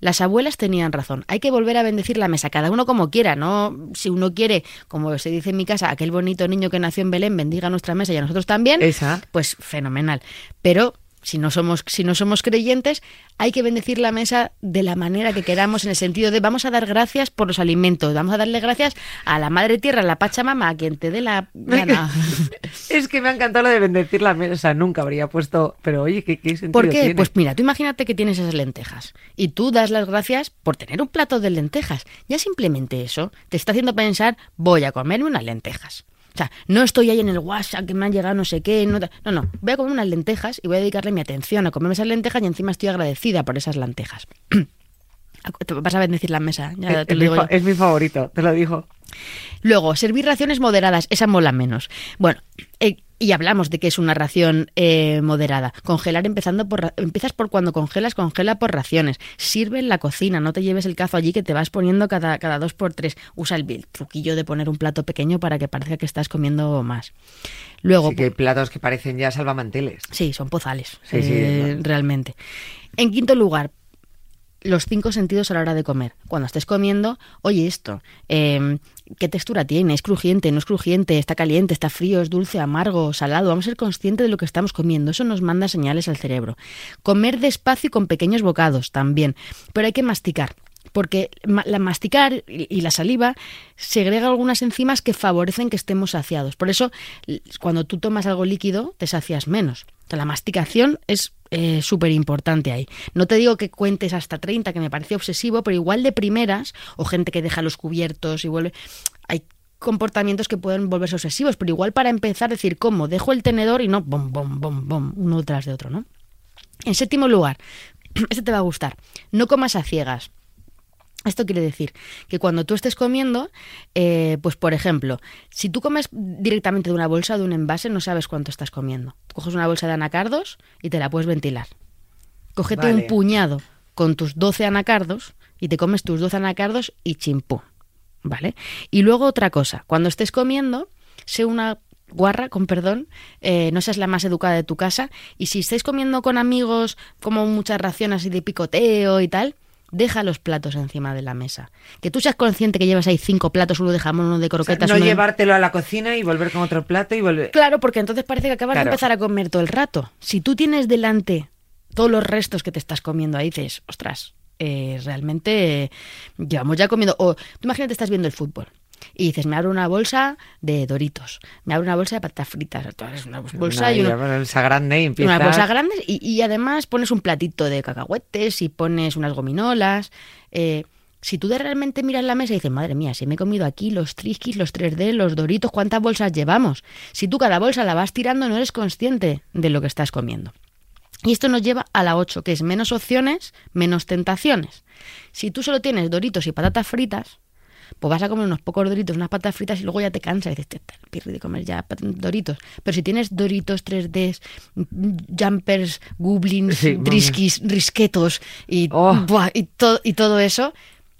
Las abuelas tenían razón. Hay que volver a bendecir la mesa, cada uno como quiera, ¿no? Si uno quiere, como se dice en mi casa, aquel bonito niño que nació en Belén bendiga nuestra mesa y a nosotros también, Esa. pues fenomenal. Pero si no somos si no somos creyentes, hay que bendecir la mesa de la manera que queramos en el sentido de vamos a dar gracias por los alimentos, vamos a darle gracias a la madre tierra, a la Pachamama, a quien te dé la gana. *laughs* Es que me ha encantado lo de bendecir la mesa. Nunca habría puesto. Pero oye, ¿qué, qué sentido ¿Por qué? tiene? Pues mira, tú imagínate que tienes esas lentejas y tú das las gracias por tener un plato de lentejas. Ya simplemente eso te está haciendo pensar, voy a comerme unas lentejas. O sea, no estoy ahí en el WhatsApp que me han llegado no sé qué. No, no, no, voy a comer unas lentejas y voy a dedicarle mi atención a comerme esas lentejas y encima estoy agradecida por esas lentejas. *clears throat* Te vas a bendecir la mesa, ya es, te lo mi digo yo. es mi favorito, te lo digo. Luego, servir raciones moderadas, esa mola menos. Bueno, eh, y hablamos de que es una ración eh, moderada. Congelar empezando por empiezas por cuando congelas, congela por raciones. Sirve en la cocina, no te lleves el cazo allí que te vas poniendo cada, cada dos por tres. Usa el, el truquillo de poner un plato pequeño para que parezca que estás comiendo más. Luego, Sí que hay platos que parecen ya salvamanteles. Sí, son pozales, Sí, sí, eh, realmente. En quinto lugar, los cinco sentidos a la hora de comer. Cuando estés comiendo, oye esto, eh, ¿qué textura tiene? ¿Es crujiente? ¿No es crujiente? ¿Está caliente? ¿Está frío? ¿Es dulce? ¿Amargo? ¿Salado? Vamos a ser conscientes de lo que estamos comiendo. Eso nos manda señales al cerebro. Comer despacio y con pequeños bocados también. Pero hay que masticar. Porque la masticar y la saliva segrega algunas enzimas que favorecen que estemos saciados. Por eso, cuando tú tomas algo líquido, te sacias menos. La masticación es eh, súper importante ahí. No te digo que cuentes hasta 30, que me parece obsesivo, pero igual de primeras, o gente que deja los cubiertos y vuelve. Hay comportamientos que pueden volverse obsesivos, pero igual para empezar, decir, ¿cómo? Dejo el tenedor y no, bom, bom, bom, bom, uno tras de otro, ¿no? En séptimo lugar, *clears throat* este te va a gustar, no comas a ciegas. Esto quiere decir que cuando tú estés comiendo, eh, pues por ejemplo, si tú comes directamente de una bolsa o de un envase, no sabes cuánto estás comiendo. Coges una bolsa de anacardos y te la puedes ventilar. Cógete Vale. un puñado con tus 12 anacardos y te comes tus 12 anacardos y chimpú. ¿Vale? Y luego otra cosa, cuando estés comiendo, sé una guarra, con perdón, eh, no seas la más educada de tu casa y si estáis comiendo con amigos como muchas raciones así de picoteo y tal, deja los platos encima de la mesa. Que tú seas consciente que llevas ahí cinco platos, uno de jamón, uno de O sea, croquetas, no uno de- llevártelo a la cocina y volver con otro plato y volver. Claro, porque entonces parece que acabas Claro. de empezar a comer todo el rato. Si tú tienes delante todos los restos que te estás comiendo ahí, dices, ostras, eh, realmente eh, llevamos ya comiendo. O tú imagínate, estás viendo el fútbol. Y dices, me abro una bolsa de doritos, me abro una bolsa de patatas fritas, entonces una bolsa Una, y una, bolsa grande y empiezas... una bolsa grande y, y además pones un platito de cacahuetes y pones unas gominolas. eh, si tú de realmente miras la mesa y dices, madre mía, si me he comido aquí los triskis, los 3D, los doritos, ¿cuántas bolsas llevamos? Si tú cada bolsa la vas tirando, no eres consciente de lo que estás comiendo. Y esto nos lleva a la 8, que es menos opciones, menos tentaciones. Si tú solo tienes doritos y patatas fritas, pues vas a comer unos pocos doritos, unas patatas fritas y luego ya te cansas y dices, "Te- te- pirri de comer ya doritos. Pero si tienes doritos 3Ds, mm, jumpers, goblins, Sí, risquetos y, Oh. buah, y, to- y todo eso,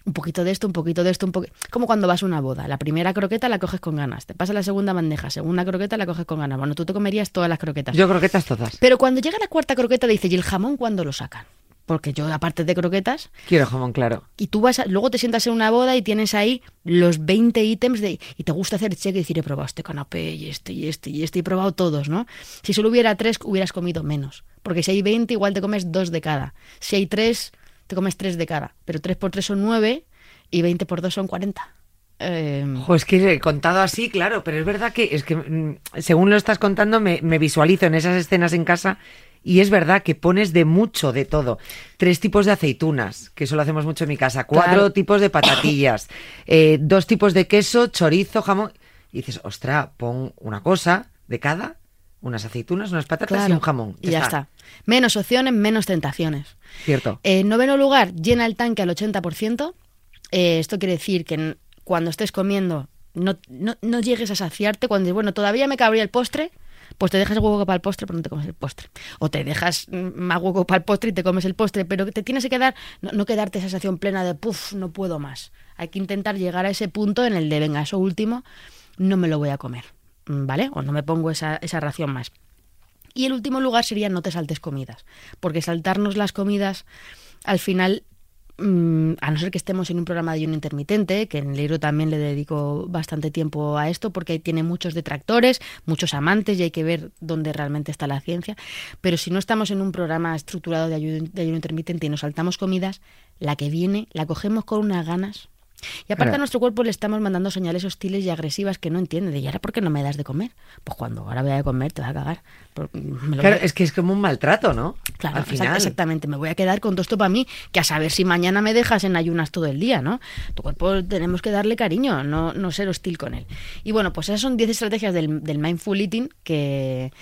un poquito de esto, un poquito de esto, un poquito. Como cuando vas a una boda. La primera croqueta la coges con ganas. Te pasa la segunda bandeja, segunda croqueta la coges con ganas. Bueno, tú te comerías todas las croquetas. Yo croquetas todas. Pero cuando llega la cuarta croqueta, dice, ¿y el jamón cuándo lo sacan? Porque yo, aparte de croquetas, Quiero jamón, claro. y tú vas a- luego te sientas en una boda y tienes ahí los 20 ítems de, y te gusta hacer cheque y decir, he probado este canapé y este y este y este, y he probado todos, ¿no? Si solo hubiera tres, hubieras comido menos. Porque si hay 20, igual te comes dos de cada. Si hay tres, te comes tres de cada. Pero tres por tres son nueve y 20 por dos son 40. Eh, Jo, es que he contado así, claro, pero es verdad que es que mm, según lo estás contando me, me visualizo en esas escenas en casa y es verdad que pones de mucho de todo. Tres tipos de aceitunas, que eso lo hacemos mucho en mi casa. Cuatro Claro. tipos de patatillas. *coughs* eh, dos tipos de queso, chorizo, jamón. Y dices, ostra, pon una cosa de cada, unas aceitunas, unas patatas y un jamón. Y ya está. Menos opciones, menos tentaciones. Cierto. En noveno lugar, llena el tanque al 80%. Eh, esto quiere decir que cuando estés comiendo no, no, no llegues a saciarte. Cuando dices, bueno, todavía me cabría el postre, pues te dejas hueco para el postre, pero no te comes el postre. O te dejas más hueco para el postre y te comes el postre, pero te tienes que no, no quedarte esa sensación plena de, puff, no puedo más. Hay que intentar llegar a ese punto en el de, venga, eso último, no me lo voy a comer, mm, ¿vale? O no me pongo esa, esa ración más. Y el último lugar sería no te saltes comidas, porque saltarnos las comidas al final, mm, a no ser que estemos en un programa de ayuno intermitente, que en el libro también le dedico bastante tiempo a esto, porque tiene muchos detractores, muchos amantes y hay que ver dónde realmente está la ciencia, pero si no estamos en un programa estructurado de de ayuno intermitente y nos saltamos comidas, la que viene la cogemos con unas ganas. Y aparte Claro. a nuestro cuerpo le estamos mandando señales hostiles y agresivas que no entiende. De, ¿y ahora por qué no me das de comer? Pues cuando ahora voy a comer te vas a cagar. Por- me lo Claro, a- es que es como un maltrato, ¿no? Claro, Al final. exactamente. Me voy a quedar con todo esto para mí, que a saber si mañana me dejas en ayunas todo el día, ¿no? Tu cuerpo tenemos que darle cariño, no, no ser hostil con él. Y bueno, pues esas son 10 estrategias del, del mindful eating que,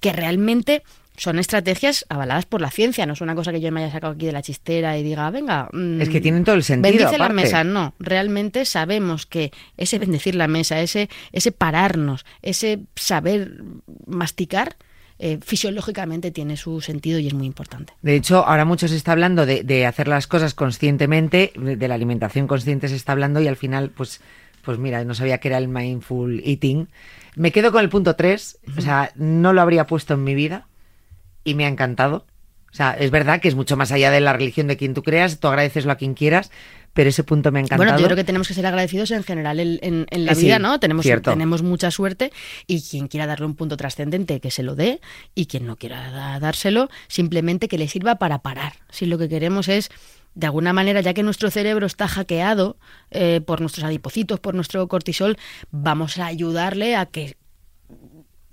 que realmente son estrategias avaladas por la ciencia, no es una cosa que yo me haya sacado aquí de la chistera y diga, venga... mm, Es que tienen todo el sentido, Bendice la mesa, no. Realmente sabemos que ese bendecir la mesa, ese, ese pararnos, ese saber masticar, eh, fisiológicamente tiene su sentido y es muy importante. De hecho, ahora mucho se está hablando de, de hacer las cosas conscientemente, de, de la alimentación consciente se está hablando y al final, pues, pues mira, no sabía que era el mindful eating. Me quedo con el punto 3, o sea, no lo habría puesto en mi vida y me ha encantado. O sea, es verdad que es mucho más allá de la religión de quien tú creas, tú agradeceslo a quien quieras, pero ese punto me ha encantado. Bueno, yo creo que tenemos que ser agradecidos en general en, en- en la Eh, sí, vida, ¿no? Tenemos, cierto. tenemos mucha suerte y quien quiera darle un punto trascendente, que se lo dé, y quien no quiera dárselo, simplemente que le sirva para parar. Si lo que queremos es, de alguna manera, ya que nuestro cerebro está hackeado eh, por nuestros adipocitos, por nuestro cortisol, vamos a ayudarle a que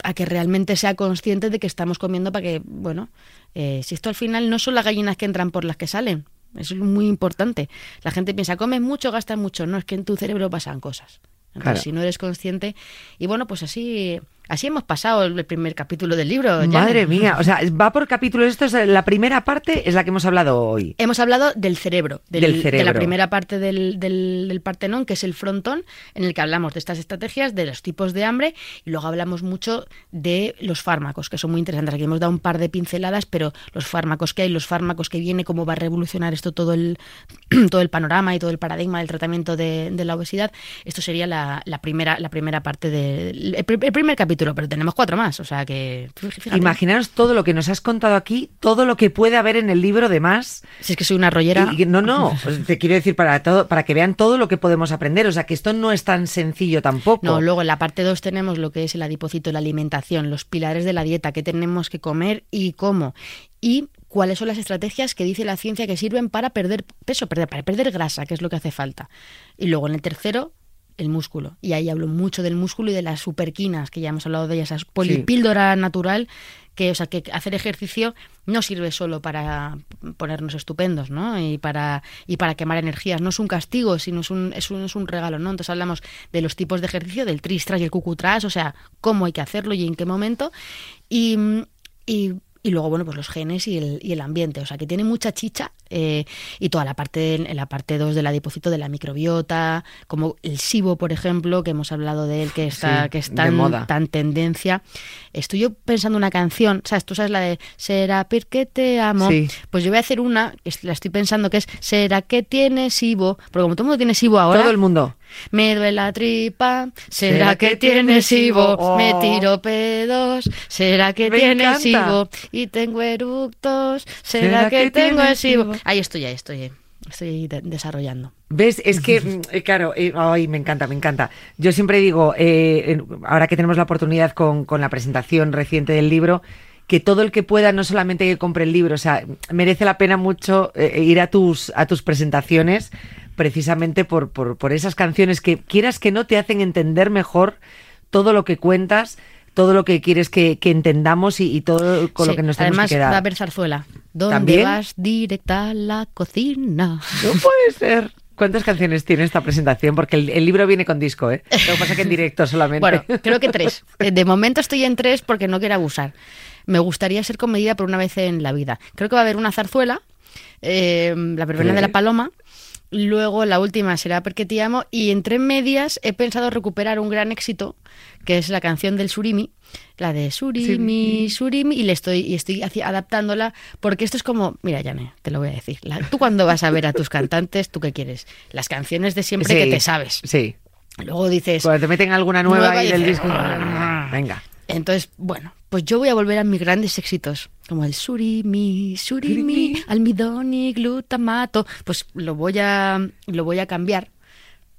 a que realmente sea consciente de que estamos comiendo para que, bueno, eh, si esto al final no son las gallinas que entran por las que salen, eso es muy importante. La gente piensa, comes mucho, gastas mucho, no, es que en tu cerebro pasan cosas. Entonces, Claro. si no eres consciente, y bueno, pues así, así hemos pasado el primer capítulo del libro. Madre mía, o sea, va por capítulos. Esto es la primera parte, es la que hemos hablado hoy. Hemos hablado del cerebro, del- Del de la primera parte del, del, del Partenón, que es el frontón, en el que hablamos de estas estrategias, de los tipos de hambre, y luego hablamos mucho de los fármacos, que son muy interesantes. Aquí hemos dado un par de pinceladas, pero los fármacos que hay, los fármacos que viene, cómo va a revolucionar esto todo el, *clears throat* todo el panorama y todo el paradigma del tratamiento de, de la obesidad, esto sería la, la primera, la primera parte del el primer capítulo, pero tenemos cuatro más, o sea que fíjate. Imaginaros todo lo que nos has contado aquí, todo lo que puede haber en el libro de más. Si es que soy una rollera. Y- no, no, pues te quiero decir para todo, para que vean todo lo que podemos aprender. O sea, que esto no es tan sencillo tampoco. No, luego en la parte 2 tenemos lo que es el adipocito, la alimentación, los pilares de la dieta, qué tenemos que comer y cómo. Y cuáles son las estrategias que dice la ciencia que sirven para perder peso, para perder grasa, que es lo que hace falta. Y luego en el tercero, el músculo. Y ahí hablo mucho del músculo y de las superquinas, que ya hemos hablado de ellas, esa polipíldora natural, que, o sea, que hacer ejercicio no sirve solo para ponernos estupendos, ¿no? Y para, y para quemar energías. No es un castigo, sino es un, es un, es un regalo, ¿no? Entonces hablamos de los tipos de ejercicio, del tristras y el cucutras, o sea, cómo hay que hacerlo y en qué momento. Y, y y luego, bueno, pues los genes y el, y el ambiente. O sea, que tiene mucha chicha eh, y toda la parte, en la parte 2 del adipocito de la microbiota, como el SIBO, por ejemplo, que hemos hablado de él, que está, Sí, que está de en moda. tan tendencia. Estoy yo pensando una canción, ¿sabes? Tú sabes la de Será porque te amo. Sí. Pues yo voy a hacer una, la estoy pensando, que es Será que tienes SIBO. Porque como todo el mundo tiene SIBO ahora. Todo el mundo. Me duele la tripa, será ¿Será que tienes SIBO, SIBO? me Oh. tiro pedos, será que Me tienes encanta. SIBO y tengo eructos, será, ¿Será que, que tengo. SIBO? Ahí estoy, ahí estoy, estoy de- desarrollando. ¿Ves? Es que, *laughs* mm, eh, claro, eh, ay, me encanta, me encanta. Yo siempre digo, eh, ahora que tenemos la oportunidad con, con la presentación reciente del libro, que todo el que pueda, no solamente que compre el libro, o sea, merece la pena mucho eh, ir a tus, a tus presentaciones precisamente por, por, por esas canciones que quieras que no te hacen entender mejor todo lo que cuentas, todo lo que quieres que, que entendamos y, y todo con lo que nos tenemos Además que quedar. va a haber zarzuela. ¿Dónde ¿También? vas? Directa a la cocina. No puede ser. ¿Cuántas canciones tiene esta presentación? Porque el, el libro viene con disco, ¿eh? Lo que pasa que en directo solamente. Bueno, *laughs* creo que tres. Eh, De momento estoy en tres porque no quiero abusar. Me gustaría ser comedida por una vez en la vida. Creo que va a haber una zarzuela, eh, la verbena de la ¿Crees? paloma. Luego la última será Porque te amo. Y entre medias he pensado recuperar un gran éxito, que es la canción del Surimi, la de Surimi, Surimi, y le estoy, y estoy adaptándola, porque esto es como, mira, Yane, te lo voy a decir. La- tú cuando vas a ver a tus cantantes, ¿tú qué quieres? Las canciones de siempre que te sabes. Sí. Luego dices, Cuando te meten alguna nueva, y del disco. "Ah". Venga. Entonces, bueno, pues yo voy a volver a mis grandes éxitos, como el surimi, surimi, almidón y glutamato. Pues lo voy a, lo voy a cambiar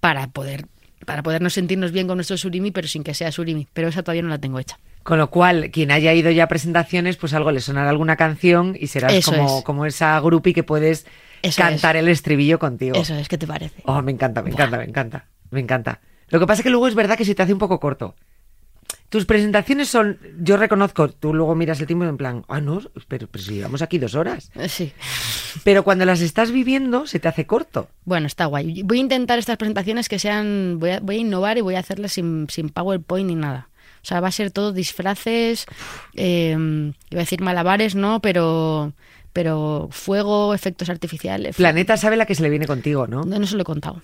para poder, para podernos sentirnos bien con nuestro surimi, pero sin que sea surimi. Pero esa todavía no la tengo hecha. Con lo cual, quien haya ido ya a presentaciones, pues algo le sonará alguna canción y serás Eso como, es. como esa grupi que puedes Eso cantar es. el estribillo contigo. Eso es, ¿qué te parece? Oh, me encanta, me encanta, me encanta. Me encanta. Lo que pasa es que luego es verdad que se te hace un poco corto. Tus presentaciones son, yo reconozco, tú luego miras el tiempo y en plan, ah, no, pero, pero si llevamos aquí dos horas. Eh, Sí. Pero cuando las estás viviendo, se te hace corto. Bueno, está guay. Voy a intentar estas presentaciones que sean, voy a, voy a innovar y voy a hacerlas sin, sin PowerPoint ni nada. O sea, va a ser todo disfraces, eh, iba a decir malabares, ¿no? Pero, pero fuego, efectos artificiales. Planeta sabe la que se le viene contigo, ¿no? No, no se lo he contado.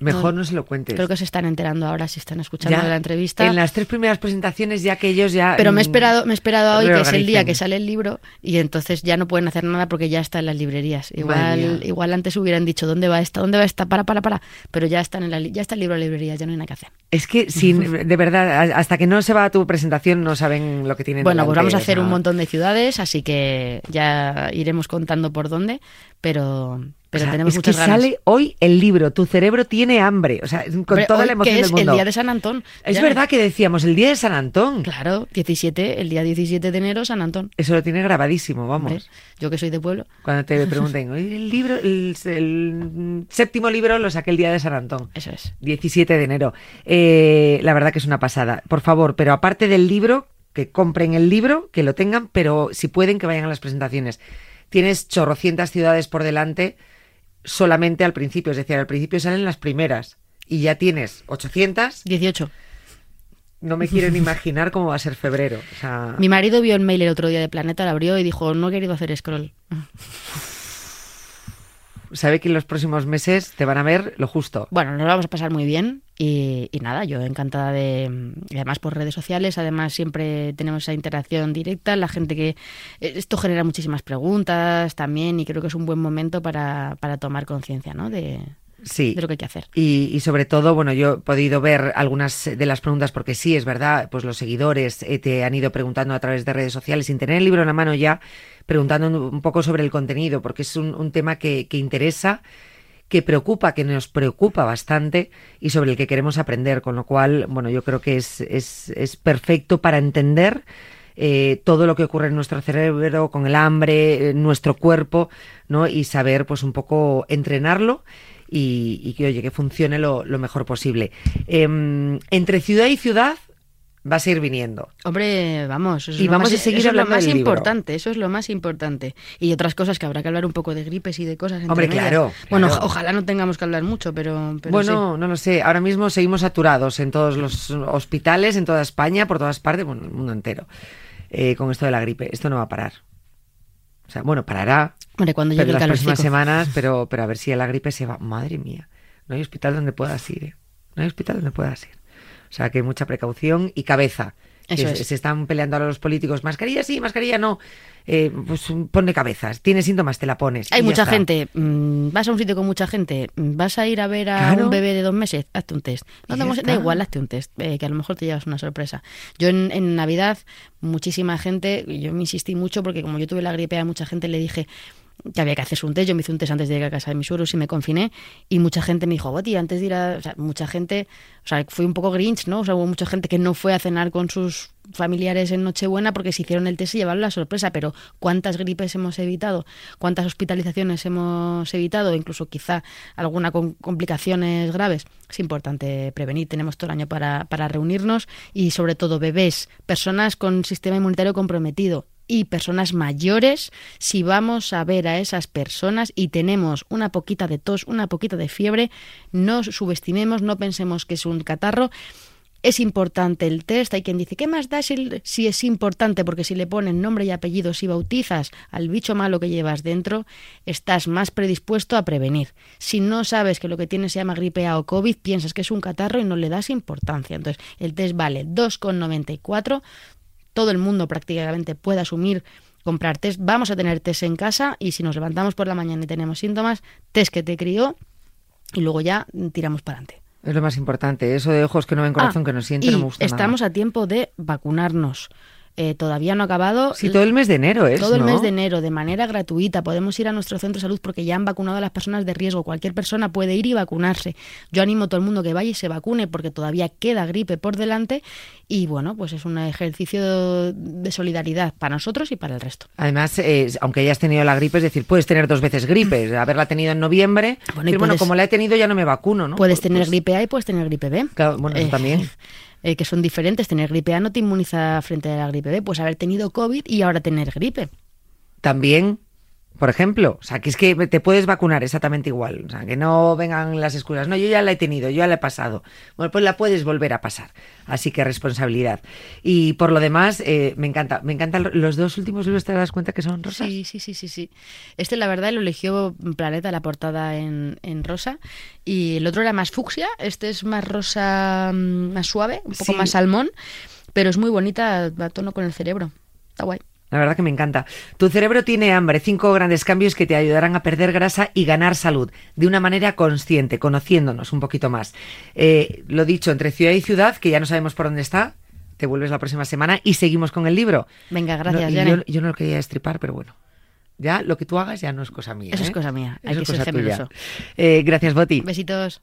Mejor No. no se lo cuentes. Creo que se están enterando ahora si están escuchando Ya la entrevista. En las tres primeras presentaciones ya que ellos ya... Pero me he esperado, me he esperado hoy, que es el día que sale el libro, y entonces ya no pueden hacer nada porque ya está en las librerías. Igual, igual antes hubieran dicho dónde va esta, dónde va esta, para, para, para. Pero ya están en la ya está el libro en las librerías, ya no hay nada que hacer. Es que sin, *laughs* de verdad, hasta que no se va a tu presentación no saben lo que tienen Bueno, pues vamos a hacer un montón de ciudades, así que ya iremos contando por dónde, pero, pero o sea, tenemos es muchas que ganas. sale hoy el libro, tu cerebro tiene hambre, o sea, con toda hoy, la emoción que del es mundo. el día de San Antón. Es Ya- verdad que decíamos el día de San Antón. Claro, 17, el día 17 de enero, San Antón. Eso lo tiene grabadísimo, vamos. Yo que soy de pueblo, Cuando te *laughs* pregunten, "Oye, el libro, el, el séptimo libro lo saqué el día de San Antón. eso es. 17 de enero. Eh, la verdad que es una pasada. Por favor, pero aparte del libro, que compren el libro, que lo tengan, pero si pueden, que vayan a las presentaciones. Tienes chorrocientas ciudades por delante solamente al principio, es decir, al principio salen las primeras y ya tienes 800. 18. No me quiero ni *laughs* imaginar cómo va a ser febrero. O sea, Mi marido vio el mail el otro día de Planeta, lo abrió y dijo, no he querido hacer scroll. sabe que en los próximos meses te van a ver lo justo. Bueno, nos lo vamos a pasar muy bien y, y nada, yo encantada de... Y además por redes sociales, además siempre tenemos esa interacción directa, la gente que... eh, Esto genera muchísimas preguntas también y creo que es un buen momento para, para tomar conciencia, ¿no? De, Sí. de lo que hay que hacer. Y, y sobre todo, bueno, yo he podido ver algunas de las preguntas porque sí, es verdad, pues los seguidores eh, te han ido preguntando a través de redes sociales sin tener el libro en la mano ya, preguntando un- un poco sobre el contenido, porque es un, un tema que, que interesa, que preocupa, que nos preocupa bastante y sobre el que queremos aprender, con lo cual, bueno, yo creo que es, es, es perfecto para entender eh, todo lo que ocurre en nuestro cerebro, con el hambre, en nuestro cuerpo, ¿no? Y saber, pues, un poco entrenarlo y, y que, oye, que funcione lo, lo mejor posible. Em, entre ciudad y ciudad vas a ir viniendo. Hombre, vamos, eso es Y lo vamos más, a seguir eso es lo hablando más del libro. importante, eso es lo más importante. Y otras cosas que habrá que hablar un poco de gripes y de cosas. entre Hombre, claro, Bueno, claro. o- ojalá no tengamos que hablar mucho, pero, pero bueno, no lo sé. Ahora mismo seguimos saturados en todos los hospitales, en toda España, por todas partes, bueno, el mundo entero. eh, con esto de la gripe. Esto no va a parar. O sea, bueno, parará Hombre, cuando pero llegue el las próximas semanas, pero, pero a ver si la gripe se va. Madre mía, no hay hospital donde puedas ir. ¿eh? No hay hospital donde puedas ir. O sea, que mucha precaución y cabeza. Eso se- es. Se están peleando ahora los políticos. Mascarilla sí, mascarilla no. Eh, pues ponle cabezas. Tienes síntomas, te la pones. Hay mucha gente, mm, vas a un sitio con mucha gente, mm, vas a ir a ver a Claro. un bebé de dos meses, hazte un test. No te da igual, hazte un test, eh, que a lo mejor te llevas una sorpresa. Yo en, en Navidad, muchísima gente, yo me insistí mucho porque como yo tuve la gripe, a mucha gente le dije que había que hacerse un test. Yo me hice un test antes de ir a casa de mis suegros y me confiné. Y mucha gente me dijo, Boti, antes de ir a. O sea, mucha gente. O sea, fui un poco grinch, ¿no? O sea, hubo mucha gente que no fue a cenar con sus familiares en Nochebuena porque se hicieron el test y llevaron la sorpresa. Pero ¿cuántas gripes hemos evitado? ¿Cuántas hospitalizaciones hemos evitado? Incluso quizá alguna con complicaciones graves. Es importante prevenir. Tenemos todo el año para, para reunirnos y, sobre todo, bebés, personas con sistema inmunitario comprometido y personas mayores, si vamos a ver a esas personas y tenemos una poquita de tos, una poquita de fiebre, no subestimemos, no pensemos que es un catarro. Es importante el test. Hay quien dice, ¿qué más da si, si es importante? Porque si le ponen nombre y apellido, si bautizas al bicho malo que llevas dentro, estás más predispuesto a prevenir. Si no sabes que lo que tienes se llama gripe A o COVID, piensas que es un catarro y no le das importancia. Entonces, el test vale 2,94 todo el mundo prácticamente puede asumir comprar test. Vamos a tener test en casa y si nos levantamos por la mañana y tenemos síntomas, test que te crió y luego ya tiramos para adelante. Es lo más importante. Eso de ojos que no ven, corazón Ah, que no siente, y no me gusta estamos nada. a tiempo de vacunarnos. Eh, todavía no ha acabado. Sí, todo el mes de enero es, Todo el ¿no? mes de enero, de manera gratuita. Podemos ir a nuestro centro de salud porque ya han vacunado a las personas de riesgo. Cualquier persona puede ir y vacunarse. Yo animo a todo el mundo que vaya y se vacune porque todavía queda gripe por delante. Y bueno, pues es un ejercicio de solidaridad para nosotros y para el resto. Además, eh, aunque hayas tenido la gripe, es decir, puedes tener dos veces gripe, haberla tenido en noviembre, Bueno, y bueno, como la he tenido ya no me vacuno, ¿no? Puedes tener pues, gripe A y puedes tener gripe B. Claro, bueno, eso también. *laughs* eh, que son diferentes. Tener gripe A no te inmuniza frente a la gripe B. Pues haber tenido COVID y ahora tener gripe. También, por ejemplo, o sea, que es que te puedes vacunar exactamente igual, o sea, que no vengan las excusas, no, yo ya la he tenido, yo ya la he pasado. Bueno, pues la puedes volver a pasar, así que responsabilidad. Y por lo demás, eh, me encanta, me encantan los dos últimos libros, ¿te das cuenta que son rosas? Sí, sí, sí, sí, sí. Este, la verdad, lo eligió Planeta, la portada en, en rosa. Y el otro era más fucsia. Este es más rosa, mm, más suave, un poco Sí. más salmón. Pero es muy bonita, va a tono con el cerebro. Está guay. La verdad que me encanta. Tu cerebro tiene hambre. Cinco grandes cambios que te ayudarán a perder grasa y ganar salud de una manera consciente, conociéndonos un poquito más. Eh, lo dicho, entre ciudad y ciudad, que ya no sabemos por dónde está, te vuelves la próxima semana y seguimos con el libro. Venga, gracias, No, yo, yo no lo quería estripar, pero bueno. Ya lo que tú hagas ya no es cosa mía. Eso es ¿eh? cosa mía. Hay Eso que es ser generoso. Eh, gracias, Boti. Besitos.